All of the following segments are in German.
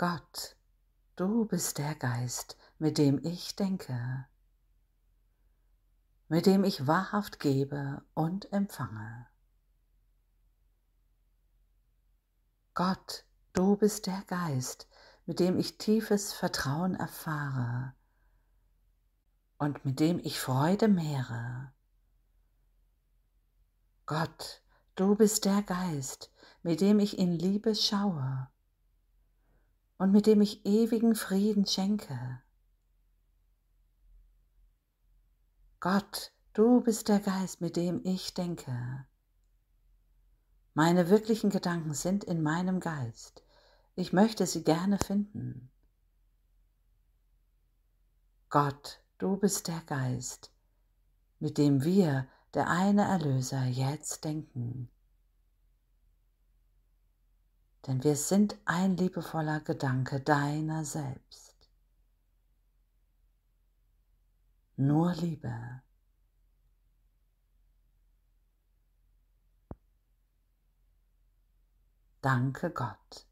Gott, du bist der Geist, mit dem ich denke, mit dem ich wahrhaft gebe und empfange. Gott, du bist der Geist, mit dem ich tiefes Vertrauen erfahre und mit dem ich Freude mehre. Gott, du bist der Geist, mit dem ich in Liebe schaue und mit dem ich ewigen Frieden schenke. Gott, du bist der Geist, mit dem ich denke. Meine wirklichen Gedanken sind in meinem Geist. Ich möchte sie gerne finden. Gott, du bist der Geist, mit dem wir, der eine Erlöser, jetzt denken denn wir sind ein liebevoller Gedanke deiner selbst. Nur Liebe. Danke Gott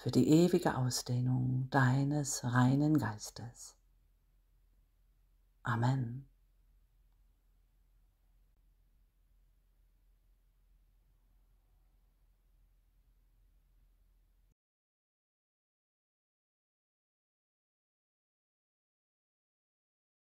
für die ewige Ausdehnung deines reinen Geistes. Amen.